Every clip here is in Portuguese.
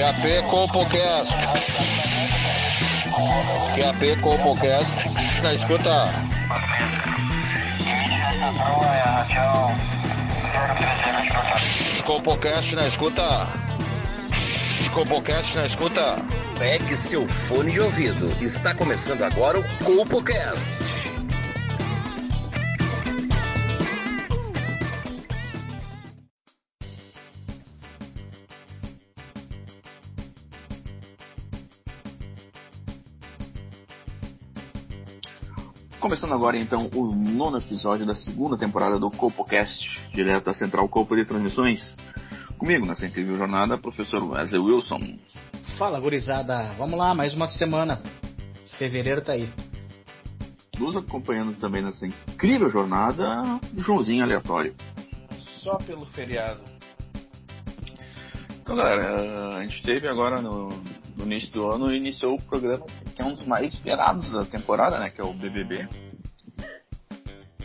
QAP Compocast. QAP Compocast. Na escuta. Compocast na escuta. Compocast na escuta. Pegue seu fone de ouvido. Está começando agora o Compocast. Agora então o nono episódio da segunda temporada do CopoCast, direto da Central Copo de Transmissões. Comigo nessa incrível jornada, professor Wesley Wilson. Fala, gurizada. Vamos lá, mais uma semana. Fevereiro tá aí. Nos acompanhando também nessa incrível jornada, Joãozinho Aleatório. Só pelo feriado. Então, galera, a gente teve agora no, no início do ano, iniciou o programa que é um dos mais esperados da temporada, né? Que é o BBB.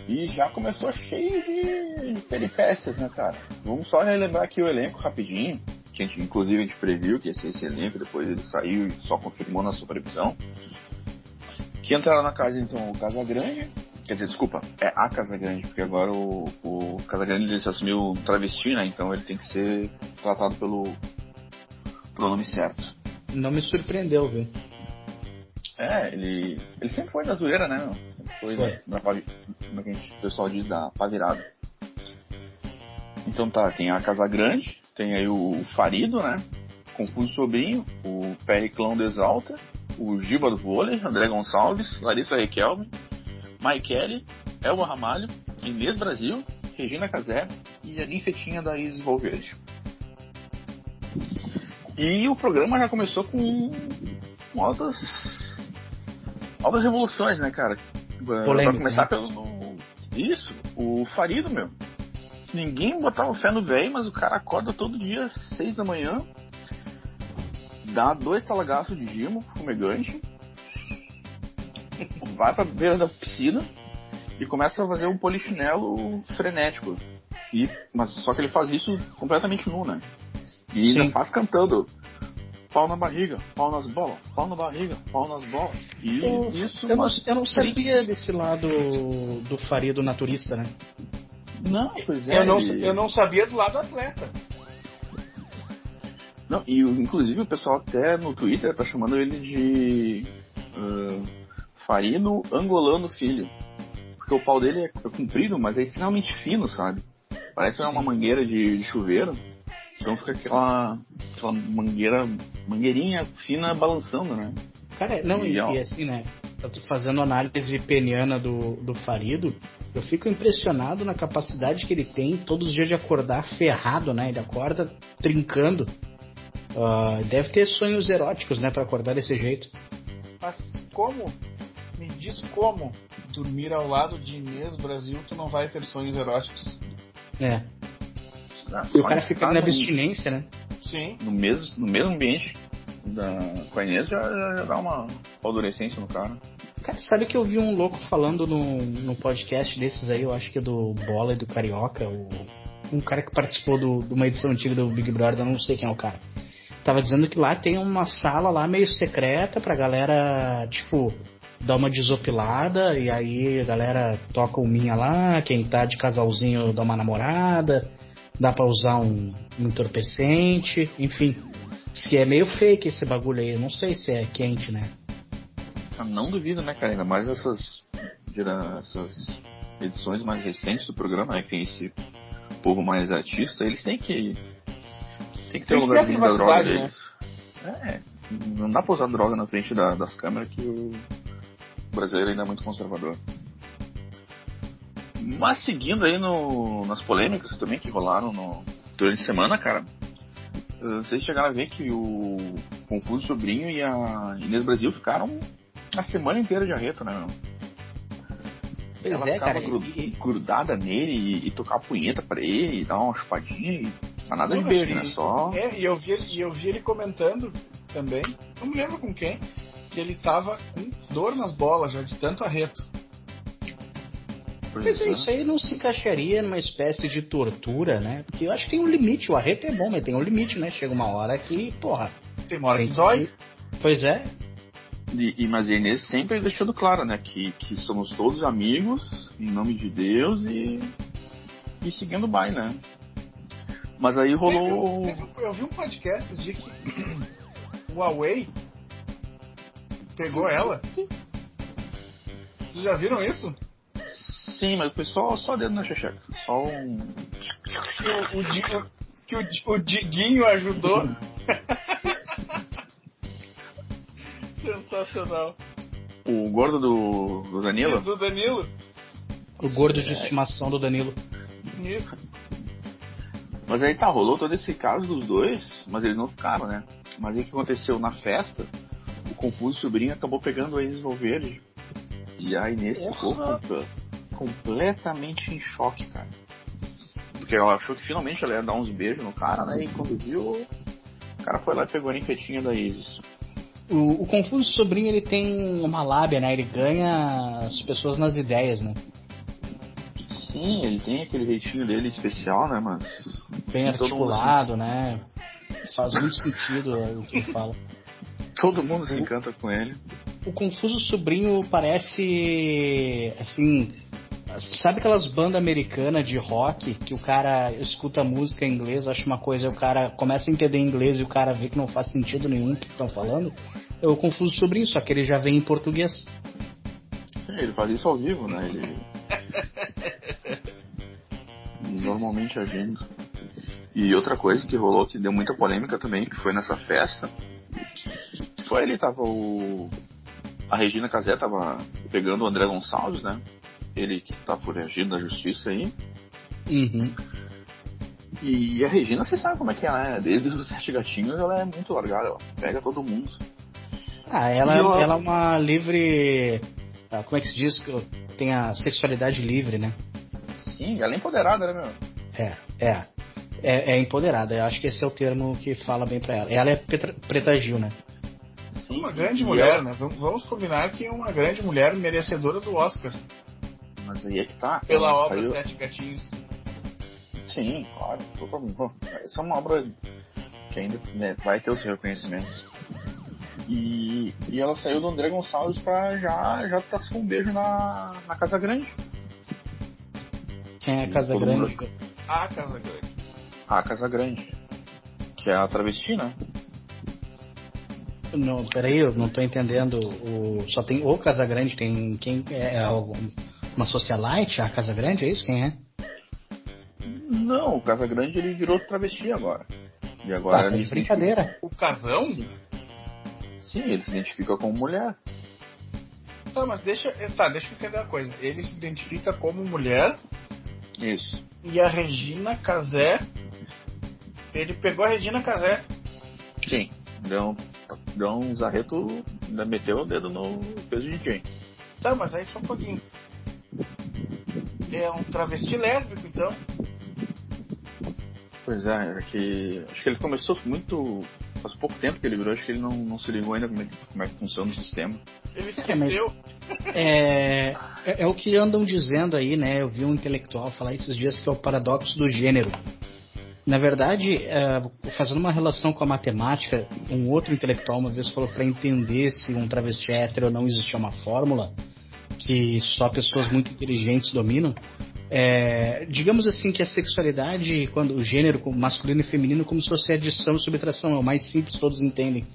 E já começou cheio de peripécias, né, cara? Vamos só relembrar aqui o elenco rapidinho. Que a gente, inclusive, a gente previu que ia ser esse elenco, depois ele saiu e só confirmou na sua previsão. Que entraram na casa, então, o Casa Grande. Quer dizer, desculpa, é a Casa Grande, porque agora o, o Casa Grande ele se assumiu um travesti, né? Então ele tem que ser tratado pelo, pelo nome certo. Não me surpreendeu, viu? É, ele, ele sempre foi da zoeira, né? Foi, Foi. Da, pavi- como é que a gente- o pessoal diz, da pavirada. Então tá, tem a Casa Grande, tem aí o Farido, né? Confuso Sobrinho, o Periclão do Exalta, o Giba do Vôlei, André Gonçalves, Larissa Requelme, Maikele, Elba Ramalho, Inês Brasil, Regina Casé e a ninfetinha da Isis Valverde. E o programa já começou com, com altas, altas revoluções, né, cara? Pra Polêmica, começar né? pelo. Isso, o Farido, meu. Ninguém botava fé no velho, mas o cara acorda todo dia, seis da manhã, dá dois talagaços de gimo, fumegante, vai pra beira da piscina e começa a fazer um polichinelo frenético. E, mas só que ele faz isso completamente nu, né? E ainda Sim. faz cantando. Pau na barriga, pau nas bolas, pau na barriga, pau nas bolas. E Eu, isso. eu, não, mas- eu não sabia desse lado do Farido naturista, né? Não, pois é. eu, não, eu não sabia do lado atleta. Não, e inclusive o pessoal até no Twitter tá chamando ele de ah, Farino Angolano Filho. Porque o pau dele é comprido, mas é extremamente fino, sabe? Parece uma mangueira de, de chuveiro. Então fica aquela, aquela mangueira, mangueirinha fina balançando, né? Cara, não, e, E, assim, né? Eu tô fazendo análise peniana do, do Farido. Eu fico impressionado na capacidade que ele tem todos os dias de acordar ferrado, né? Ele acorda trincando. Ah, deve ter sonhos eróticos, né? Pra acordar desse jeito. Mas como? Me diz como dormir ao lado de Inês Brasil tu não vai ter sonhos eróticos? É. Ah, E o cara fica na abstinência, né? Sim. no mesmo, no mesmo ambiente da, com a Inês já, já, já dá uma adolescência no cara. Cara, sabe que eu vi um louco falando no, no podcast desses aí, eu acho que é do Bola e do Carioca, o, um cara que participou do- de uma edição antiga do Big Brother, eu não sei quem é o cara. Tava dizendo que lá tem uma sala lá meio secreta pra galera, tipo, dar uma desopilada, e aí a galera toca o minha lá, quem tá de casalzinho dá uma namorada, dá pra usar um, um entorpecente, enfim. Se é meio fake esse bagulho aí, eu não sei se é quente, né? Não duvido, né, cara? Ainda mais essas, essas edições mais recentes do programa, né? Que tem esse povo mais artista, eles têm que. Tem que ter um lugarzinho da droga deles. É, não dá pra usar droga na frente da- das câmeras que o brasileiro ainda é muito conservador. Mas seguindo aí no, nas polêmicas também que rolaram no, durante a semana, cara, vocês chegaram a ver que o Confuso Sobrinho e a Inês Brasil ficaram a semana inteira de arreto, né, meu? Pois Ela é, ficava cara. gru- e- grudada nele e, e tocar punheta pra ele, e dar uma chupadinha e. Mas nada de beijo, né? Só. É, e eu vi ele, e eu vi ele comentando também, não me lembro com quem, que ele tava com dor nas bolas já, de tanto arreto. Mas é, isso aí não se encaixaria numa espécie de tortura, né? Porque eu acho que tem um limite. O arreto é bom, mas tem um limite, né? Chega uma hora que, porra, Tem uma hora que dói. Pois é. E, e, mas a Inês sempre deixando claro, né? Que, que somos todos amigos, em nome de Deus e, e seguindo o baile, né? Mas aí rolou. Teve, teve, eu vi um podcast dias que o Huawei pegou ela. Vocês já viram isso? Sim, mas foi só, só dedo na xexeca. Só um. Que o, o, que o, o Diguinho ajudou. Sensacional. O gordo do, do Danilo? Do Danilo. O gordo de estimação do Danilo. Isso. Mas aí tá, rolou todo esse caso dos dois, mas eles não ficaram, né? Mas aí o que aconteceu na festa, o Confuso Sobrinho acabou pegando a Inês Valverde. E a Inês ficou completamente em choque, cara. Porque ela achou que finalmente ela ia dar uns beijos no cara, né? E quando viu, o cara foi lá e pegou a ninfetinha da Isis. O, o, Confuso Sobrinho ele tem uma lábia, né? Ele ganha as pessoas nas ideias, né? Sim, ele tem aquele jeitinho dele especial, né, mano? Bem articulado, né? Faz muito sentido o que ele fala. Todo mundo se encanta com ele. O Confuso Sobrinho parece, assim, Sabe aquelas bandas americanas de rock que o cara escuta música em inglês, acha uma coisa, o cara começa a entender inglês e o cara vê que não faz sentido nenhum o que estão falando? Eu confuso sobre isso, só que ele já vem em português. Sim, ele faz isso ao vivo, né? Ele. Normalmente agindo. E outra coisa que rolou que deu muita polêmica também, que foi nessa festa, foi ele tava o. A Regina Casé tava pegando o André Gonçalves, né? Ele que tá foragido da justiça aí. Uhum. E a Regina, você sabe como é que ela é, desde os Sete Gatinhos ela é muito largada, ela pega todo mundo. Ah, ela, ela... ela é uma livre. Ah, como é que se diz? Tem a sexualidade livre, né? Sim, ela é empoderada, né, meu? É, é. É, é empoderada, eu acho que esse é o termo que fala bem pra ela. Ela é preta, preta Gil, né? Sim, uma grande mulher, ela... né? Vamos combinar que é uma grande mulher merecedora do Oscar. Mas aí é que tá. Pela obra saiu... Sete Gatinhos. Sim, claro. Essa é uma obra que ainda né, vai ter os reconhecimentos. E, e ela saiu do André Gonçalves pra já, já tá com um beijo na, na Casa Grande. Quem é a Casa Grande? Mundo... A Casa Grande. A Casa Grande. Que é a travesti, né? Não, peraí, eu não tô entendendo. O, só tem o Casa Grande, tem quem é, é algum uma socialite, a Casa Grande, é isso? Quem é? Não, o Casa Grande ele virou travesti agora. E agora ah, tá de brincadeira. O casão? Sim, ele se identifica como mulher. Tá, mas deixa. Tá, deixa eu entender uma coisa. Ele se identifica como mulher. Isso. E a Regina Casé. Ele pegou a Regina Casé. Sim. Deu, deu um zarreto, ainda meteu o dedo no peso de quem? Tá, mas aí só um pouquinho é um travesti lésbico, então. Pois é, é que acho que ele começou muito. Faz pouco tempo que ele virou, acho que ele não, não se ligou ainda como é, como é que funciona o sistema. Ele esqueceu. É, é, é, o que andam dizendo aí, né? Eu vi um intelectual falar esses dias que é o paradoxo do gênero. Na verdade, é, fazendo uma relação com a matemática, um outro intelectual uma vez falou para entender se um travesti é hétero ou não existia uma fórmula que só pessoas muito inteligentes dominam. É, digamos assim que a sexualidade, quando o gênero masculino e feminino, como se fosse adição e subtração, é o mais simples, todos entendem.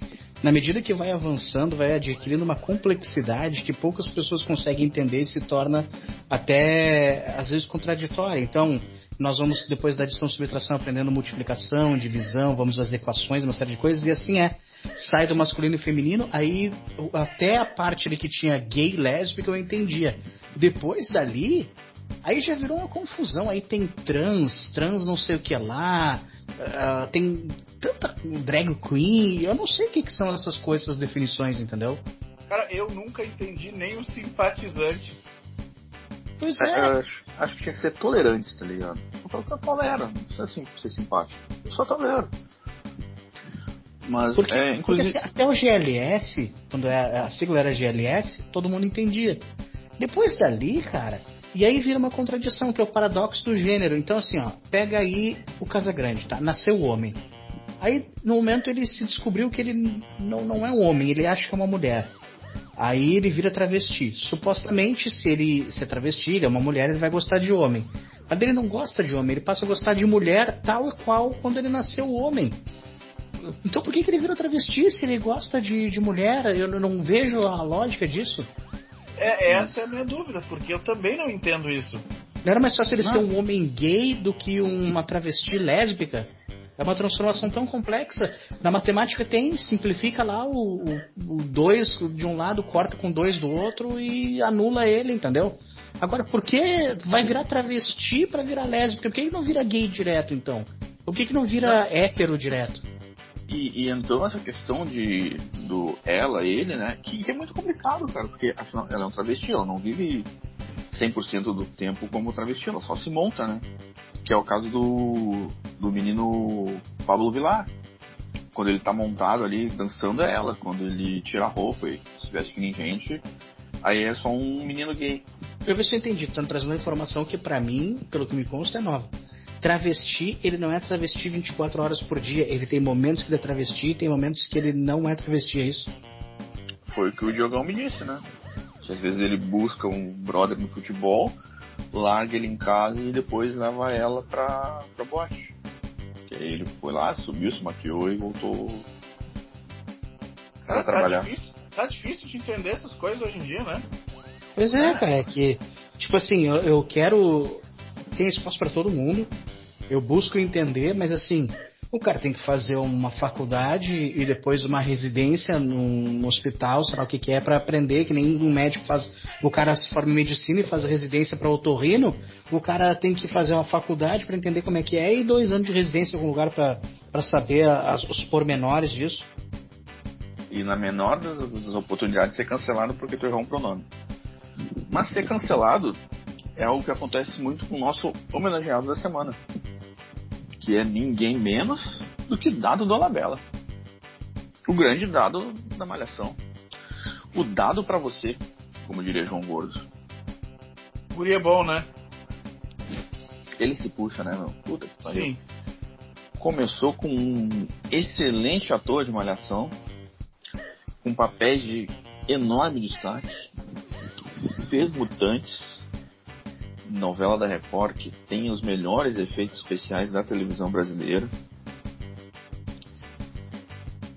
Na medida que vai avançando, vai adquirindo uma complexidade que poucas pessoas conseguem entender e se torna até às vezes contraditória. Então, nós vamos, depois da adição e subtração, aprendendo multiplicação, divisão, vamos às equações, uma série de coisas, e assim é sai do masculino e feminino, aí até a parte ali que tinha gay, lésbica eu entendia. Depois dali, aí já virou uma confusão. Aí tem trans, trans não sei o que lá, uh, tem tanta drag queen, eu não sei o que, que são essas coisas, essas definições, entendeu? Cara, eu nunca entendi nem os simpatizantes. Pois é. é. Eu acho, acho, que tinha que ser tolerantes, tá ligado? Eu tolero, não precisa assim, ser simpático. Eu só tolero. Mas, porque, é, inclusive... porque até o GLS, quando é, a sigla era GLS, todo mundo entendia. Depois dali, cara, e aí vira uma contradição, que é o paradoxo do gênero. Então, assim, ó, pega aí o Casagrande, tá? Nasceu o homem. Aí, no momento, ele se descobriu que ele não, não é um homem, ele acha que é uma mulher. Aí ele vira travesti. Supostamente, se ele se é travesti, ele é uma mulher, ele vai gostar de homem. Mas ele não gosta de homem, ele passa a gostar de mulher tal e qual quando ele nasceu homem. Então por que, que ele vira travesti se ele gosta de, de mulher? Eu não vejo a lógica disso. É, essa é a minha dúvida, porque eu também não entendo isso. Não era mais fácil ele ser um homem gay do que uma travesti lésbica? É uma transformação tão complexa. Na matemática tem, simplifica lá o 2 de um lado, corta com dois do outro e anula ele, entendeu? Agora, por que vai virar travesti para virar lésbica? Por que não vira gay direto, então? Por que, que não vira não. hétero direto? E, e entrou essa questão de do ela, ele, né? Que, que é muito complicado, cara, porque afinal ela é um travesti, ela não vive 100% do tempo como travesti, ela só se monta, né? Que é o caso do, do menino Pablo Vilar. Quando ele tá montado ali dançando é ela, quando ele tira a roupa e se veste que nem gente, aí é só um menino gay. Eu ver se eu entendi, estão trazendo uma informação que para mim, pelo que me consta, é nova travesti, ele não é travesti 24 horas por dia. Ele tem momentos que ele é travesti, tem momentos que ele não é travesti, é isso? Foi o que o Diogão me disse, né? às vezes ele busca um brother no futebol, larga ele em casa e depois leva ela pra, pra boate. Que aí ele foi lá, subiu, se maquiou e voltou Cara, pra tá trabalhar. Difícil, tá difícil de entender essas coisas hoje em dia, né? Pois é, cara, é que, tipo assim, eu, eu quero. Tem espaço para todo mundo, eu busco entender, mas assim, o cara tem que fazer uma faculdade e depois uma residência num hospital, sei lá o que, que é, para aprender, que nem um médico faz. O cara se forma em medicina e faz residência para otorrino, o cara tem que fazer uma faculdade para entender como é que é e dois anos de residência em algum lugar para saber as, os pormenores disso. E na menor das, das oportunidades ser cancelado porque tu errou um pronome. Mas ser cancelado é algo que acontece muito com o nosso homenageado da semana que é ninguém menos do que Dado do Alabella. O grande dado da malhação. O dado para você, como diria João Gordo. Guri é bom, né? Ele se puxa, né, meu? Puta que pariu. Sim. Começou com um excelente ator de malhação, com papéis de enorme destaque, fez mutantes, novela da Record que tem os melhores efeitos especiais da televisão brasileira.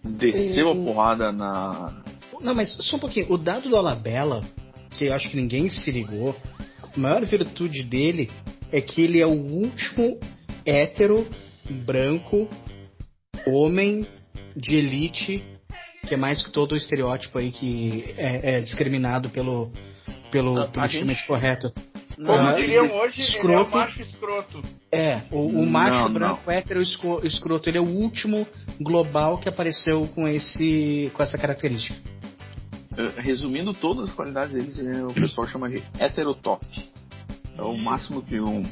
Desceu a porrada na. Não, mas só um pouquinho. O dado do Alabella, que eu acho que ninguém se ligou, a maior virtude dele é que ele é o último hétero, branco, homem de elite, que é mais que todo o estereótipo aí que é, é discriminado pelo, pelo politicamente gente... correto. Como não, diriam hoje, escroto. ele é o macho escroto. É, o, o macho não, branco não. hétero escroto, ele é o último global que apareceu com, esse, com essa característica. Uh, resumindo todas as qualidades deles, é, o pessoal chama de heterotop. É o máximo que um,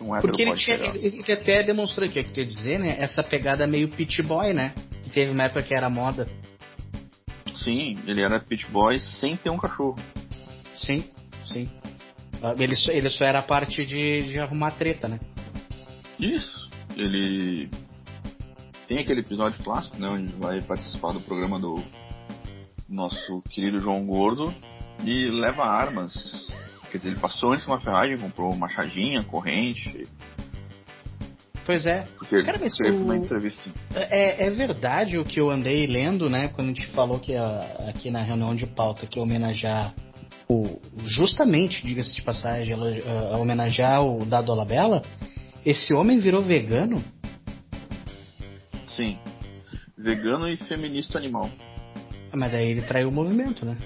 um Porque ele, tinha, ele, ele, até demonstrou aqui, é que quer dizer, né? Essa pegada meio pit boy, né? Que teve uma época que era moda. Sim, ele era pit boy sem ter um cachorro. Sim, sim. Ele só, ele só era a parte de, de arrumar treta, né? Isso. Ele tem aquele episódio clássico, né? Onde vai participar do programa do nosso querido João Gordo e leva armas. Quer dizer, ele passou antes uma ferragem, comprou machadinha, corrente. Pois é. Porque Cara, mas o... uma entrevista. É, é verdade o que eu andei lendo, né? Quando a gente falou que a, aqui na reunião de pauta que homenagear o, justamente, diga-se de passagem, a, a, a homenagear o Dado Alabella, esse homem virou vegano? Sim. Vegano e feminista animal. Ah, mas daí ele traiu o movimento, né?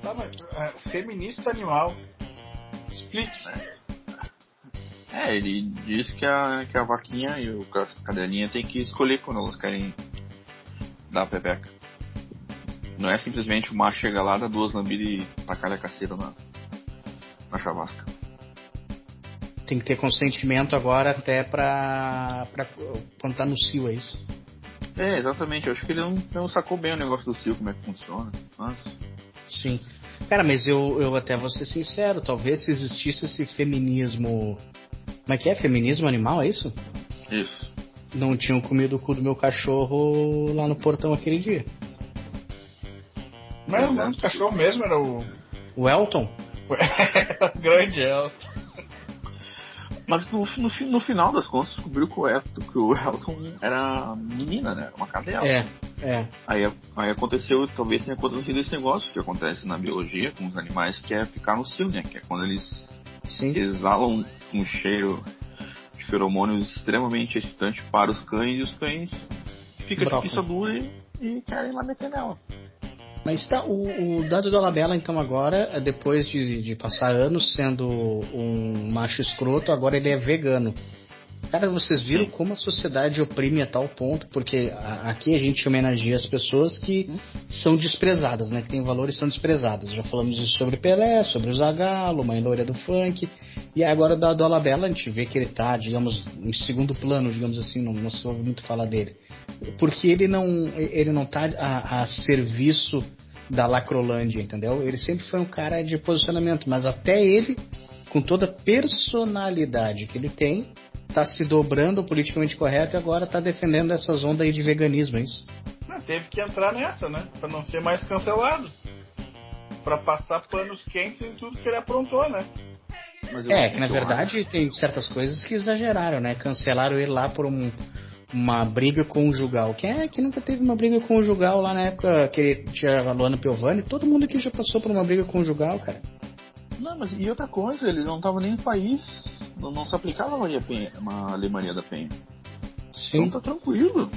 Tá, mas uh, feminista animal. Explique. É, ele diz que a, que a vaquinha e o cadelinha tem que escolher quando elas querem dar a pepeca. Não é simplesmente o macho chegar lá, dar duas lambidas e tacar a caceira na, na chavasca. Tem que ter consentimento agora até pra, pra quando tá no cio, é isso? É, exatamente. Eu acho que ele não, não sacou bem o negócio do cio, como é que funciona. Mas... Sim. Cara, mas eu, eu até vou ser sincero, talvez se existisse esse feminismo. Como é que é? Feminismo animal, é isso? Isso. não tinham comido o cu do meu cachorro lá no portão aquele dia. Mas o nome do cachorro mesmo era o. O Elton? o grande Elton. Mas no, no, no, final das contas descobriu que o, Elton, que o Elton era menina, né? Uma cadela. É, é. Aí, aí aconteceu, talvez tenha acontecido esse negócio que acontece na biologia com os animais, que é ficar no cio, né? Que é quando eles Sim. exalam um cheiro de feromônios extremamente excitante para os cães e os cães ficam de pista dura e, e querem lá meter nela. Mas tá, o, o dado do Alabella, então, agora, é depois de, de passar anos sendo um macho escroto, agora ele é vegano. Cara, vocês viram como a sociedade oprime a tal ponto? Porque a- aqui a gente homenageia as pessoas que são desprezadas, né? Que têm valores são desprezadas. Já falamos isso sobre Pelé, sobre o Zagallo, Mãe Loira do Funk. E agora da do Alabella a gente vê que ele tá, digamos, em segundo plano, digamos assim, não, não se ouve muito falar dele. Porque ele não, ele não tá a, a serviço da Lacrolândia, entendeu? Ele sempre foi um cara de posicionamento, mas até ele, com toda a personalidade que ele tem, tá se dobrando ao politicamente correto e agora tá defendendo essas ondas aí de veganismo, é isso? Não, teve que entrar nessa, né? Pra não ser mais cancelado. Pra passar panos quentes em tudo que ele aprontou, né? É, que na verdade tem certas coisas que exageraram, né? Cancelaram ele lá por um, uma briga conjugal. Quem é que nunca teve uma briga conjugal lá na época que ele tinha a Luana Piovani? Todo mundo aqui já passou por uma briga conjugal, cara. Não, mas e outra coisa, eles não estavam nem no país. Não, não se aplicava a Maria, Penha, a Lei Maria da Penha. Sim. Então tá tranquilo.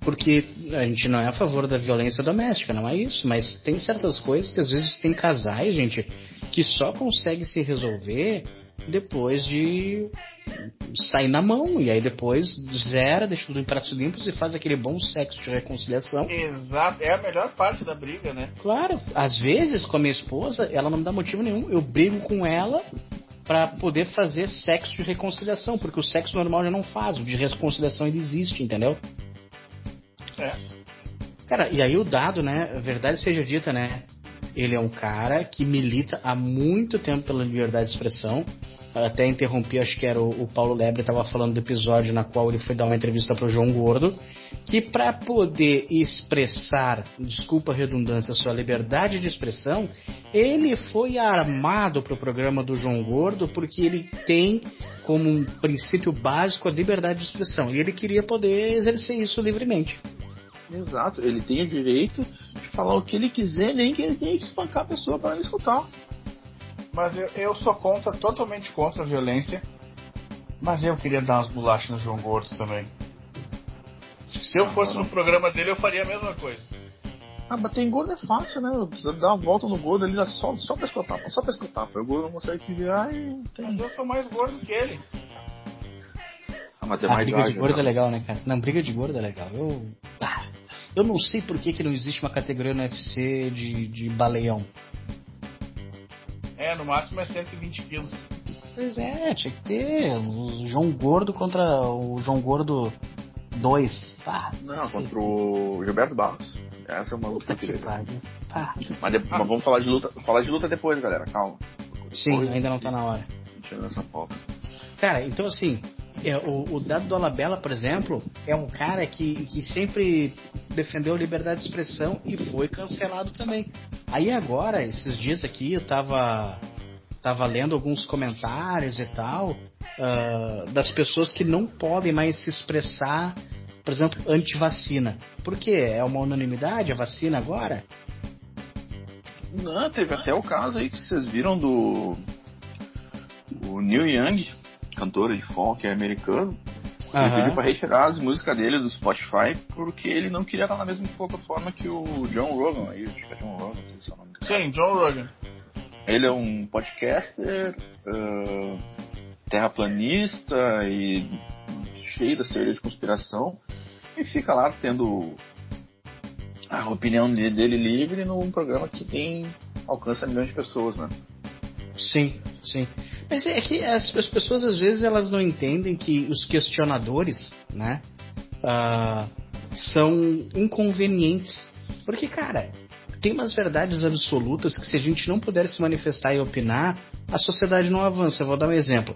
Porque a gente não é a favor da violência doméstica, não é isso. Mas tem certas coisas que às vezes tem casais, gente, que só consegue se resolver depois de sair na mão. E aí depois zera, deixa tudo em pratos limpos e faz aquele bom sexo de reconciliação. Exato, é a melhor parte da briga, né? Claro, às vezes com a minha esposa, ela não me dá motivo nenhum. Eu brigo com ela pra poder fazer sexo de reconciliação, porque o sexo normal já não faz, o de reconciliação ele existe, entendeu? É. Cara, e aí o dado, né? Verdade seja dita, né? Ele é um cara que milita há muito tempo pela liberdade de expressão. Até interrompi, acho que era o, o Paulo Lebre estava falando do episódio na qual ele foi dar uma entrevista pro João Gordo, que para poder expressar, desculpa a redundância, sua liberdade de expressão, ele foi armado pro programa do João Gordo porque ele tem como um princípio básico a liberdade de expressão e ele queria poder exercer isso livremente. Exato, ele tem o direito de falar o que ele quiser, nem que ele tenha que espancar a pessoa para me escutar. Mas eu, eu sou contra, totalmente contra a violência. Mas eu queria dar umas bolachas no João Gordo também. Se eu fosse no programa dele, eu faria a mesma coisa. Ah, bater em gordo é fácil, né? Dar uma volta no gordo ali, dá só, só pra escutar, só pra escutar. O gordo não consegue se virar e Mas tem. eu sou mais gordo que ele. Ah, mas é A mais briga de gordo é né? legal, né, cara? Não, briga de gordo é legal. Eu. Ah, eu não sei por que, que não existe uma categoria no UFC de, de baleião. É, no máximo é 120 quilos. Pois é, tinha que ter o João Gordo contra o João Gordo 2. Tá. Não, contra o Gilberto Barros. Essa é uma luta Puta que pariu. Tá. Mas, mas vamos falar de luta, falar de luta depois, galera. Calma. Sim, Depois, ainda não tá na hora. Tirando essa pauta. Cara, então assim, é, o, o Dado Dolabella, por exemplo, é um cara que, que sempre defendeu a liberdade de expressão e foi cancelado também. Aí agora, esses dias aqui, eu tava, tava lendo alguns comentários e tal, ah, das pessoas que não podem mais se expressar, por exemplo, anti-vacina. Por quê? É uma unanimidade a vacina agora? Não, teve até o caso aí que vocês viram do. O Neil Young, cantor de folk americano. Ele pediu pra retirar as músicas dele do Spotify porque ele não queria estar na mesma plataforma que o John Rogan. Aí, acho que é John Rogan, não sei se é o nome. Sim, John Rogan. Ele é um podcaster, ah, terraplanista e cheio das teorias de conspiração. E fica lá tendo a opinião de- dele livre num programa que tem alcança milhões de pessoas, né? Sim, sim. Mas é que as, as pessoas às vezes elas não entendem que os questionadores, né, ah, são inconvenientes. Porque, cara, tem umas verdades absolutas que se a gente não puder se manifestar e opinar, a sociedade não avança. Eu vou dar um exemplo.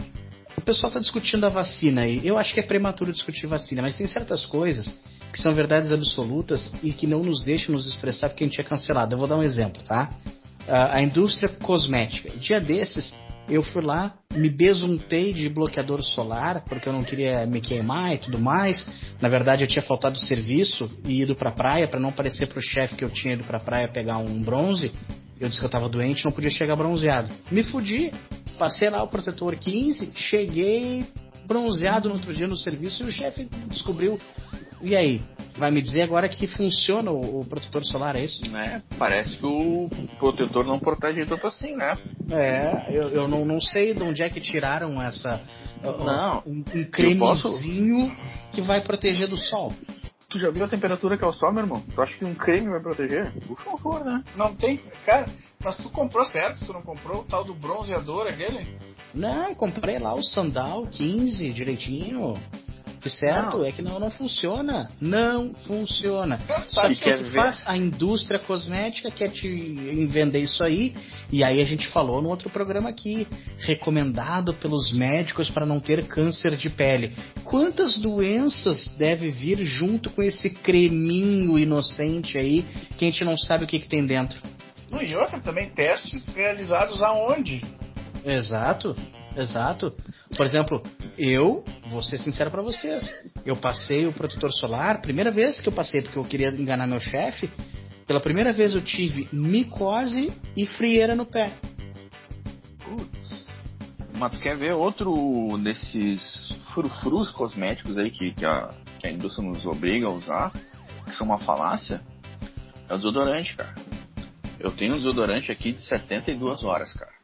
o pessoal está discutindo a vacina aí. Eu acho que é prematuro discutir vacina, mas tem certas coisas que são verdades absolutas e que não nos deixam nos expressar porque a gente é cancelado. Eu vou dar um exemplo, tá? A, indústria cosmética. Dia desses, eu fui lá, me besuntei de bloqueador solar, porque eu não queria me queimar e tudo mais. Na verdade, eu tinha faltado serviço e ido pra praia, para não parecer pro chefe que eu tinha ido pra praia pegar um bronze. Eu disse que eu tava doente, não podia chegar bronzeado. Me fudi, passei lá o protetor 15, cheguei bronzeado no outro dia no serviço e o chefe descobriu. E aí? Vai me dizer agora que funciona o, o protetor solar, é isso? É, parece que o protetor não protege tanto assim, né? É, eu, eu não, não sei de onde é que tiraram essa. Não, um, um cremezinho posso... que vai proteger do sol. Tu já viu a temperatura que é o sol, meu irmão? Tu acha que um creme vai proteger? Por favor, né? Não tem. Cara, mas tu comprou certo? Tu não comprou o tal do bronzeador aquele? Não, comprei lá o Sandal 15 direitinho certo? Não. É que não, não funciona. Não funciona. Sabe o que, que faz? A indústria cosmética quer te vender isso aí. E aí a gente falou no outro programa aqui. Recomendado pelos médicos para não ter câncer de pele. Quantas doenças deve vir junto com esse creminho inocente aí que a gente não sabe o que, que tem dentro? E outra também, testes realizados aonde? Exato. Exato. Por exemplo, eu, vou ser sincero para vocês, eu passei o protetor solar, primeira vez que eu passei porque eu queria enganar meu chefe, pela primeira vez eu tive micose e frieira no pé. Putz. Mas tu quer ver outro desses frufrus cosméticos aí que, que, a, que a indústria nos obriga a usar, que são uma falácia? É o desodorante, cara. Eu tenho um desodorante aqui de 72 horas, cara.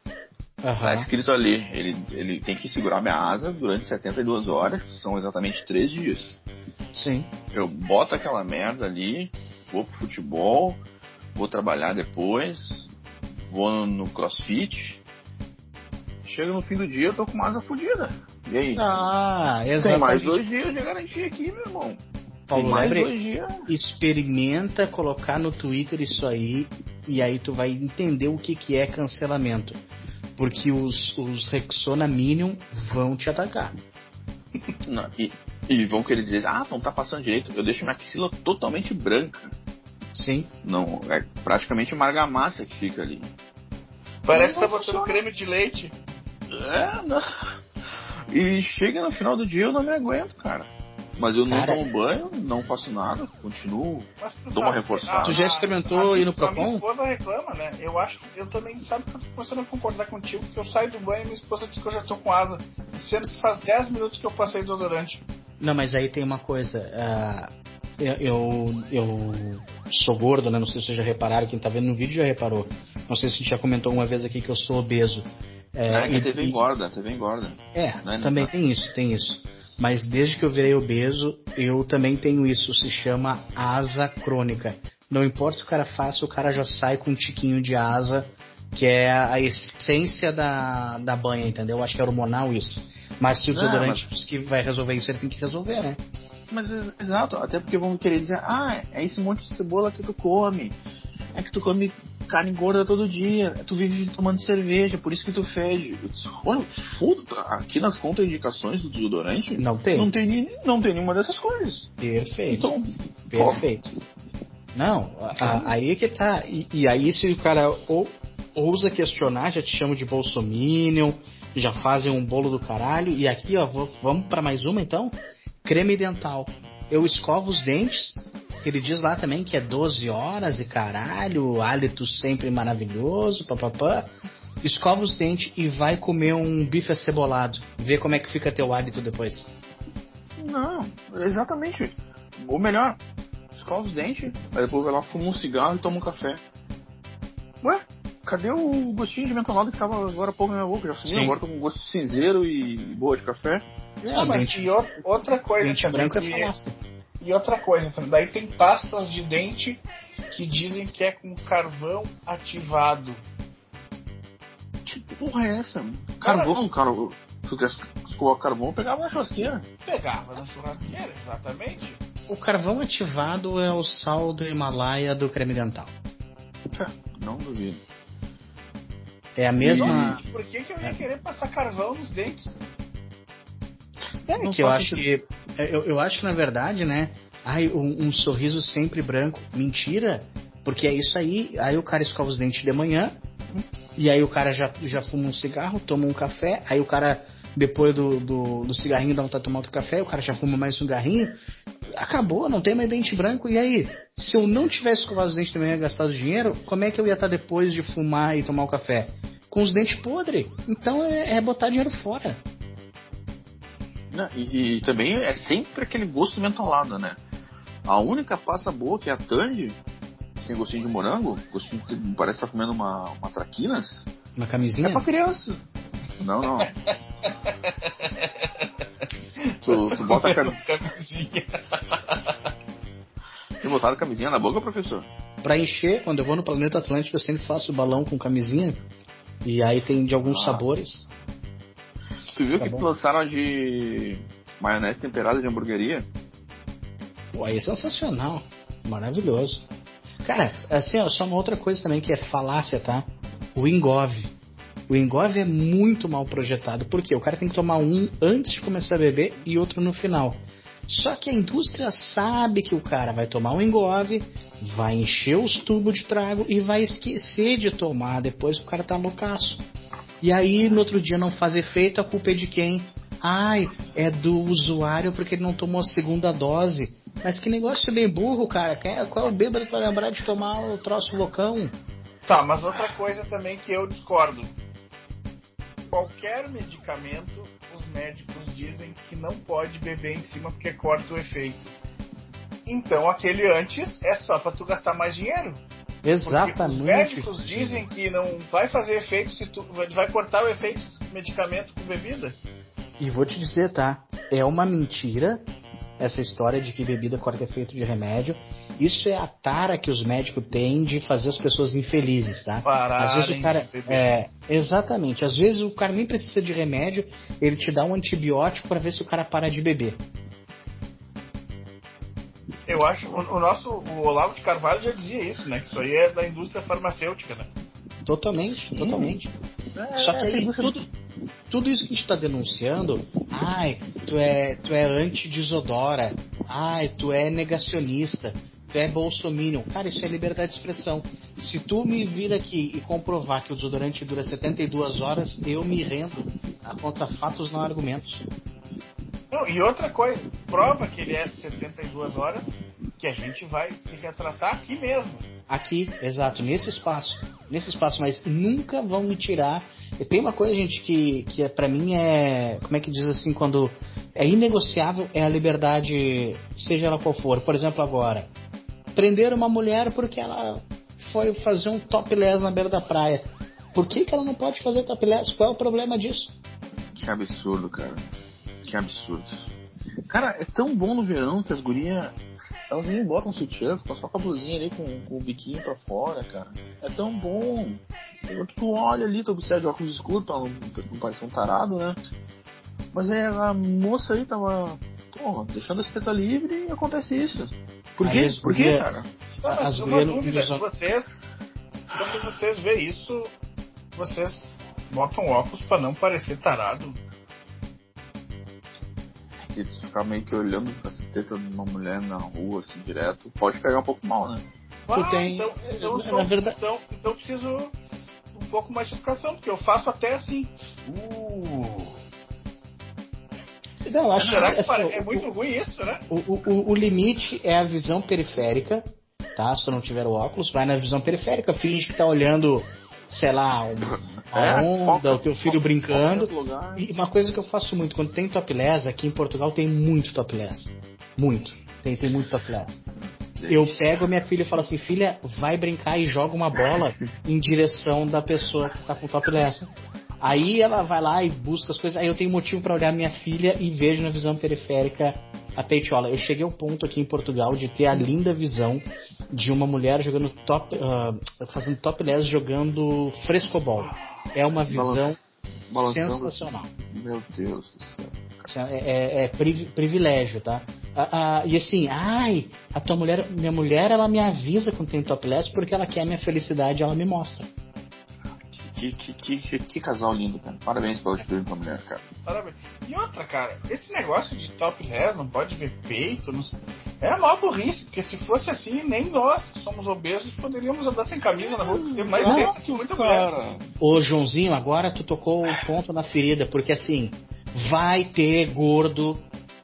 Uhum. Tá escrito ali, ele, ele tem que segurar minha asa durante 72 horas, que são exatamente 3 dias. Sim. Eu boto aquela merda ali, vou pro futebol, vou trabalhar depois, vou no crossfit. Chega no fim do dia, eu tô com uma asa fodida. E aí? Ah, exatamente. Tem mais dois dias de garantia aqui, meu irmão. Paulo mais dois dias. experimenta colocar no Twitter isso aí e aí tu vai entender o que, que é cancelamento. Porque os, os Rexona Minion vão te atacar. Não, e, e, vão querer dizer, ah, não tá passando direito. Eu deixo minha axila totalmente branca. Sim. Não, é praticamente uma argamassa que fica ali. Parece que tá botando creme de leite. É, não. E chega no final do dia eu não me aguento, cara. Mas eu Cara, não tomo banho, não faço nada, continuo, dou uma reforçada. Tu já experimentou ir no Procon? A minha esposa reclama, né? Eu acho que eu também, sabe que eu tô começando a concordar contigo, que eu saio do banho e minha esposa diz que eu já tô com asa, sendo que faz 10 minutos que eu passei desodorante. Não, mas aí tem uma coisa, uh, eu, eu, eu, sou gordo, né? Não sei se vocês já repararam, quem tá vendo no vídeo já reparou. Não sei se a gente já comentou uma vez aqui que eu sou obeso. É, ah, que a TV engorda, a TV engorda. É, né? também tem isso, tem isso. Mas desde que eu virei obeso, eu também tenho isso. Se chama asa crônica. Não importa o que o cara faça, o cara já sai com um tiquinho de asa, que é a essência da, da banha, entendeu? Eu acho que é hormonal isso. Mas se o desodorante mas... que vai resolver isso, ele tem que resolver, né? Mas exato, até porque vão querer dizer, ah, é esse monte de cebola que tu come. É que tu come carne gorda todo dia, tu vive tomando cerveja, por isso que tu fede. Olha, foda, aqui nas contraindicações do desodorante não tem. Não tem, não tem nenhuma dessas coisas. Perfeito. Então, Perfeito. Não, a, aí é que tá. E, e, aí se o cara ou, ousa questionar, já te chama de bolsominion, já fazem um bolo do caralho. E aqui, ó, vamos para mais uma então? Creme dental. Eu escovo os dentes, ele diz lá também que é 12 horas e caralho, hálito sempre maravilhoso, papapá. Escova os dentes e vai comer um bife acebolado. Vê como é que fica teu hálito depois. Não, exatamente. Ou melhor, escova os dentes, aí depois vai lá, fuma um cigarro e toma um café. Ué, cadê o gostinho de mentolado que tava agora pouco na minha boca? Já sumiu, agora tô com gosto cinzeiro e boa de café. É, ah, mas e outra coisa dente também branco é que... é e outra coisa, daí tem pastas de dente que dizem que é com carvão ativado. Que porra é essa? Carvão, cara. Tu quer escovar carvão, pegava na churrasqueira. Pegava na churrasqueira, exatamente. O carvão ativado é o sal do Himalaia do creme dental. Não duvido. É a mesma. E por que, que eu ia é. querer passar carvão nos dentes? É Não que eu acho que. Eu, eu acho que na verdade, né? Ai, um, um sorriso sempre branco. Mentira. Porque é isso aí. Aí o cara escova os dentes de manhã. E aí o cara já, já fuma um cigarro, toma um café. Aí o cara, depois do, do, do cigarrinho, dá vontade de tomar outro café. O cara já fuma mais um cigarrinho. Acabou, não tem mais dente branco. E aí? Se eu não tivesse escovado os dentes de manhã e gastado dinheiro, como é que eu ia estar depois de fumar e tomar o café? Com os dentes podres. Então é, é botar dinheiro fora. Não, e, e também é sempre aquele gosto mentolado, né? A única pasta boa que é a Tandy, que tem gostinho de morango, gostinho que parece estar comendo uma, uma traquinas, Uma camisinha? é pra criança. Não, não. tu, tu bota a cam... Camisinha. Tem botado a camisinha na boca, professor? Pra encher, quando eu vou no Planeta Atlântico, eu sempre faço balão com camisinha. E aí tem de alguns Ah. sabores. Tu viu Tá que bom. lançaram de maionese temperada de hamburgueria? Pô, aí é sensacional. Maravilhoso. Cara, assim, ó, só uma outra coisa também que é falácia, tá? O engove. O engove é muito mal projetado. Por quê? O cara tem que tomar um antes de começar a beber e outro no final. Só que a indústria sabe que o cara vai tomar um engove, vai encher os tubos de trago e vai esquecer de tomar. Depois o cara tá loucaço. E aí no outro dia não faz efeito, a culpa é de quem? Ai, é do usuário porque ele não tomou a segunda dose. Mas que negócio bem burro, cara. É- Qual é o bêbado pra lembrar de tomar o troço loucão? Tá, mas outra coisa também que eu discordo. Qualquer medicamento, os médicos dizem que não pode beber em cima porque corta o efeito. Então aquele antes é só pra tu gastar mais dinheiro. Porque os Exatamente. médicos dizem que não vai fazer efeito se tu vai cortar o efeito do medicamento com bebida. E vou te dizer, tá? É uma mentira essa história de que bebida corta efeito de remédio. Isso é a tara que os médicos têm de fazer as pessoas infelizes, tá? Às Pararem vezes o cara. de beber. É, exatamente. Às vezes o cara nem precisa de remédio, ele te dá um antibiótico pra ver se o cara para de beber. Eu acho o, o nosso o Olavo de Carvalho já dizia isso, né? Que isso aí é da indústria farmacêutica, né? Totalmente, totalmente. Só que aí tudo, tudo isso que a gente tá denunciando, ai, tu é, tu é anti-desodora, ai, tu é negacionista, tu é bolsominion. Cara, isso é liberdade de expressão. Se tu me vir aqui e comprovar que o desodorante dura 72 horas, eu me rendo a contra fatos não argumentos. Não, e outra coisa, prova que ele é 72 horas, que a gente vai se retratar aqui mesmo. Aqui, exato, nesse espaço. Nesse espaço, mas nunca vão me tirar. E tem uma coisa, gente, que, que é, para mim é. Como é que diz assim? Quando é inegociável é a liberdade, seja ela qual for. Por exemplo, agora. Prender uma mulher porque ela foi fazer um topless na beira da praia. Por que, que ela não pode fazer topless? Qual é o problema disso? Que absurdo, cara. Que absurdo. Cara, é tão bom no verão que as gurias. Elas nem botam sutiã, ficam só com a blusinha ali com, com o biquinho pra fora, cara. É tão bom. Tu olha ali, tu observa de óculos escuros pra não, não um tarado, né? Mas é, a moça aí tava, porra, deixando a teta livre e acontece isso. Por quê? as Por quê, cara? Não, mas As uma não dúvida, usam- vocês, quando vocês vê isso, vocês botam óculos pra não parecer tarado. Que tu ficar meio que olhando pra teta de uma mulher na rua, assim, direto, pode pegar um pouco mal, né? Ah, tem- então, então, eu na sou- verdade- então, então eu preciso um pouco mais de educação, porque eu faço até assim. Uh, Não, acho será que assim, o- é muito ruim isso, né? O, o- o- o limite é a visão periférica, tá? Se não tiver o óculos, vai na visão periférica, finge que tá olhando, sei lá, um- a É, onda, o teu filho foca- brincando. foca. E uma coisa que eu faço muito, quando tem topless, aqui em Portugal tem muito topless. Muito. Tem, tem muito topless. Eu pego a minha filha e falo assim, filha, vai brincar e joga uma bola em direção da pessoa que tá com topless. Aí ela vai lá e busca as coisas. Aí eu tenho motivo pra olhar minha filha e vejo na visão periférica a peitiola. Eu cheguei ao ponto aqui em Portugal de ter a linda visão de uma mulher jogando top, ah, fazendo topless jogando frescobol. É uma visão Balan- balançando. sensacional. Meu Deus do céu. É, é- é privi- privilégio, tá? Ah, ah, e assim, ai, a tua mulher, minha mulher, ela me avisa quando tem topless porque ela quer a minha felicidade, ela me mostra. Que Que, que, que, que, casal lindo, cara. Parabéns pela atitude da mulher, cara. Parabéns. E outra, cara, esse negócio de top res, não pode ver peito, não... é a maior burrice, porque se fosse assim, nem nós, que somos obesos, poderíamos andar sem camisa na rua, tem mais peito que muita mulher. Ô, Joãozinho, agora tu tocou o ponto na ferida, porque assim, vai ter gordo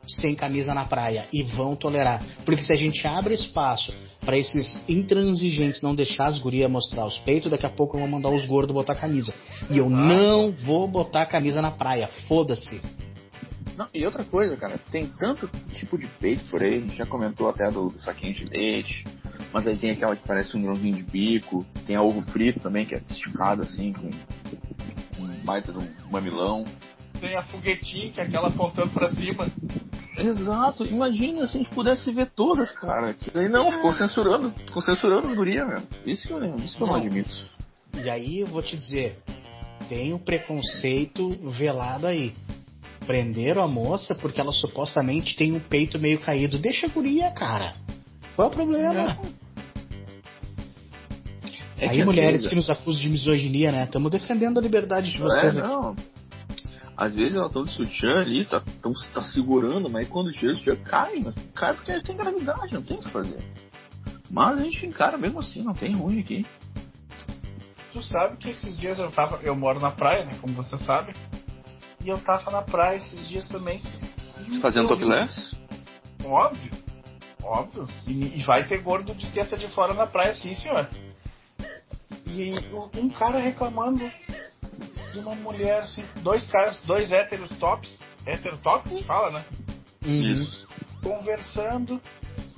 sem camisa na praia e vão tolerar. Porque se a gente abre espaço para esses intransigentes não deixar as gurias mostrar os peitos, daqui a pouco eu vou mandar os gordos botar camisa. E eu não vou botar camisa na praia, foda-se. Não, e outra coisa, cara, tem tanto tipo de peito por aí, a gente já comentou até do, do saquinho de leite, mas aí tem aquela que parece um grãozinho de bico, tem a ovo frito também, que é esticado assim, com, com um baita de um mamilão. Tem a foguetinha, que é aquela apontando pra cima. Exato, imagina se a gente pudesse ver todas, cara. Que daí não, ficou censurando, ficou censurando as gurias, mesmo. Isso que eu, isso que eu não admito. E aí eu vou te dizer, tem um preconceito velado aí. Prenderam a moça porque ela supostamente tem um peito meio caído. Deixa a guria, cara. Qual é o problema? É aí mulheres que nos acusam de misoginia, né? Estamos defendendo a liberdade de vocês é, não. Às vezes ela tá de sutiã ali, tá, tão, tá segurando, mas quando tira o sutiã cai, cai porque tem gravidade, não tem o que fazer. Mas a gente encara mesmo assim, não tem ruim aqui. Tu sabe que esses dias eu tava. Eu moro na praia, né? Como você sabe. E eu tava na praia esses dias também. Fazendo topless? Óbvio. Óbvio. E, e, vai ter gordo de teta de fora na praia, sim, senhor. E um cara reclamando de uma mulher, assim, dois caras, dois héteros tops, hétero tops, fala, né? Uhum. Isso. Conversando,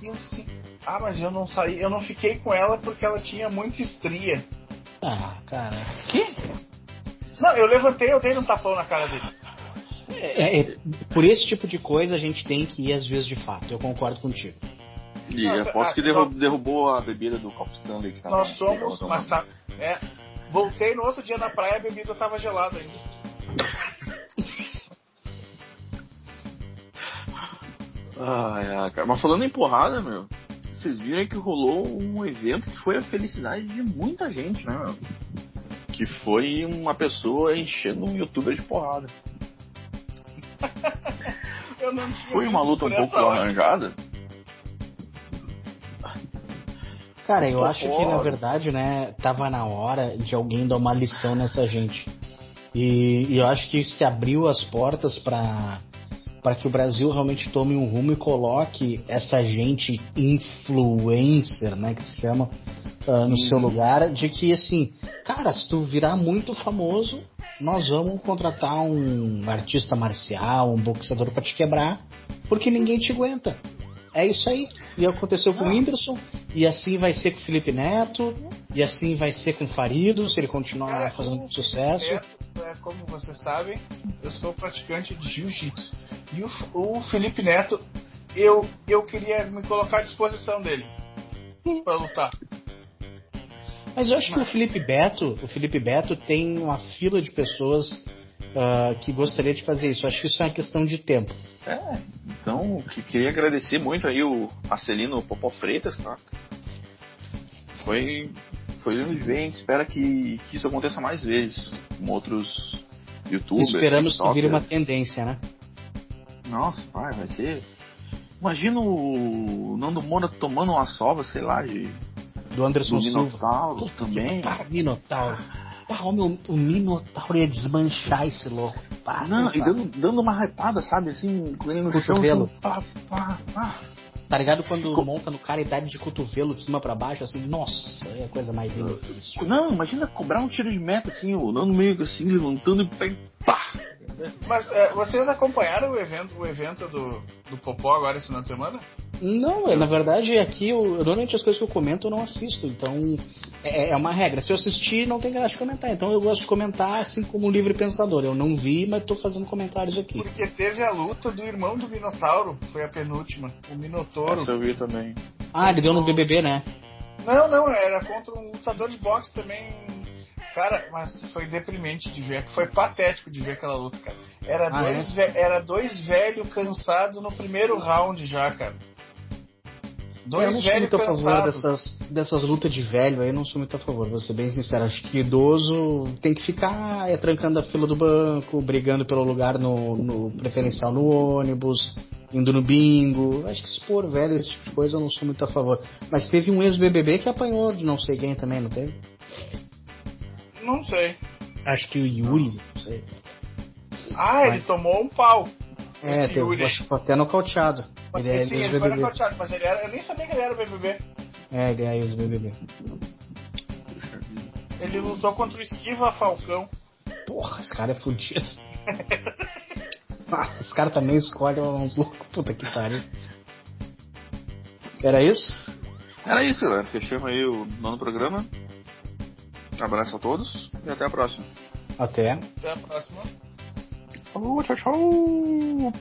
e eu assim, ah, mas eu não saí, eu não fiquei com ela porque ela tinha muita estria. Ah, cara. Que? Não, eu levantei, eu dei um tapão na cara dele. É, é, por esse tipo de coisa a gente tem que ir às vezes de fato, eu concordo contigo. E Nossa, aposto que derrubou, derrubou a bebida do copo Stanley que tava Nós somos, mas tá. É, Voltei no outro dia na praia, a bebida tava gelada ainda. Ai, ai, cara. Mas falando em porrada, meu, vocês viram que rolou um evento que foi a felicidade de muita gente, né, meu? Que foi uma pessoa enchendo um youtuber de porrada. foi uma luta um pouco arranjada. Cara, eu acho que na verdade, né, tava na hora de alguém dar uma lição nessa gente. E, e eu acho que se abriu as portas para para que o Brasil realmente tome um rumo e coloque essa gente influencer, né, que se chama, uh, no seu uhum. lugar, de que assim, cara, se tu virar muito famoso, nós vamos contratar um artista marcial, um boxeador para te quebrar, porque ninguém te aguenta. É isso aí. E aconteceu com o Whindersson, e assim vai ser com o Felipe Neto, e assim vai ser com o Farido, se ele continuar é, fazendo sucesso. Neto, é, como vocês sabem, eu sou praticante de jiu-jitsu. E o, o, Felipe Neto, eu, eu queria me colocar à disposição dele para lutar. Mas eu acho Mas... que o Felipe Beto, o Felipe Beto tem uma fila de pessoas uh, que gostaria de fazer isso. Acho que isso é uma questão de tempo. É, então que, queria agradecer muito aí o Marcelino Popó Freitas, tá? Foi, foi lindo de ver, a gente espera que, que isso aconteça mais vezes com outros youtubers. Esperamos que vire uma tendência, né? Nossa, vai, vai ser. Imagina o Nando Moura tomando uma sova, sei lá, de. Do Anderson do Minotauro Silva. também. Minotauro. Pá, o, meu, o Minotauro ia desmanchar esse louco. Pá, Não, e dando, dando uma retada, sabe, assim, com ele no cotovelo. chão. Assim, pá, pá, pá. Tá ligado quando Co monta no cara e dá de cotovelo de cima para baixo, assim, nossa, é a coisa mais linda Não, imagina cobrar um tiro de meta, assim, o Nando meio assim, levantando e pá! Mas é, vocês acompanharam o evento, o evento do, do Popó agora esse final de semana? Não, é, na verdade aqui eu, normalmente as coisas que eu comento eu não assisto, então é, é, uma regra. Se eu assistir, não tem graça de comentar. Então eu gosto de comentar assim como um livre pensador. Eu não vi, mas tô fazendo comentários aqui. Porque teve a luta do irmão do Minotauro, foi a penúltima, o Minotouro. Essa eu vi também. Ah, ele deu no BBB, né? Não, não, era contra um lutador de boxe também Cara, mas foi deprimente de ver, foi patético de ver aquela luta, cara. Era, ah, dois, é? era dois velhos cansados no primeiro round já, cara. Eu não sou muito a favor dessas, dessas lutas de velho aí, eu não sou muito a favor, vou ser bem sincero. Acho que idoso tem que ficar é, trancando a fila do banco, brigando pelo lugar no, no preferencial no ônibus, indo no bingo. Acho que expor velho, esse tipo de coisa, eu não sou muito a favor. Mas teve um ex-BBB que apanhou de não sei quem também, não teve? Não sei. Acho que o Yuri, não sei. Ah, ele tomou um pau. É, teve, acho que foi até nocauteado. Ele é Sim, ele foi nocauteado, mas ele era, eu nem sabia que ele era BBB. É, ele é ex-BBB. Ele lutou contra o Esquiva Falcão. Porra, esse cara é fudido. Ah, Os caras também escolhem uns loucos. Puta que pariu. Era isso? Era isso, galera. Fechamos aí o nono programa. Abraço a todos e até a próxima. Até. Até a próxima. Falou, tchau, tchau!